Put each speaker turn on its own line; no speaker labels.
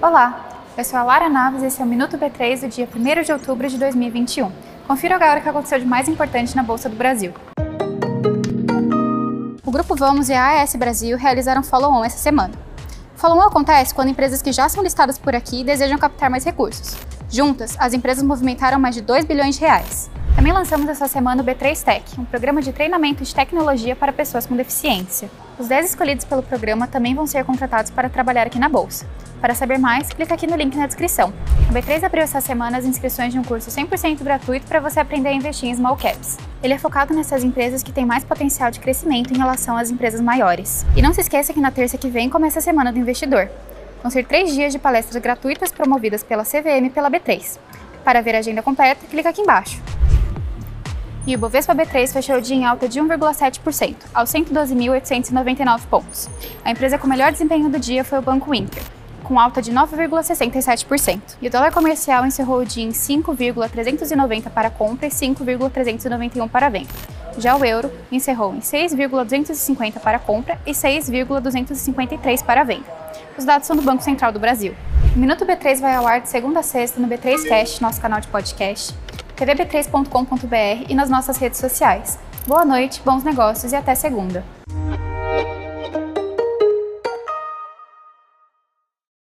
Olá, eu sou a Lara Naves e esse é o Minuto B3 do dia 1 de outubro de 2021. Confira agora o que aconteceu de mais importante na Bolsa do Brasil. O Grupo Vamos e a AS Brasil realizaram follow-on essa semana. Follow-on acontece quando empresas que já são listadas por aqui desejam captar mais recursos. Juntas, as empresas movimentaram mais de 2 bilhões de reais. Também lançamos essa semana o B3 Tech, um programa de treinamento de tecnologia para pessoas com deficiência. Os 10 escolhidos pelo programa também vão ser contratados para trabalhar aqui na Bolsa. Para saber mais, clica aqui no link na descrição. O B3 abriu essa semana as inscrições de um curso 100% gratuito para você aprender a investir em small caps. Ele é focado nessas empresas que têm mais potencial de crescimento em relação às empresas maiores. E não se esqueça que na terça que vem começa a Semana do Investidor. Vão ser três dias de palestras gratuitas promovidas pela CVM e pela B3. Para ver a agenda completa, clica aqui embaixo. E o Bovespa B3 fechou o dia em alta de 1,7%, aos 112.899 pontos. A empresa com melhor desempenho do dia foi o Banco Inter, com alta de 9,67%. E o dólar comercial encerrou o dia em 5,390 para compra e 5,391 para venda. Já o euro encerrou em 6,250 para compra e 6,253 para venda. Os dados são do Banco Central do Brasil. O Minuto B3 vai ao ar de segunda a sexta no B3 Cast, nosso canal de podcast tvb3.com.br e nas nossas redes sociais. Boa noite, bons negócios e até segunda!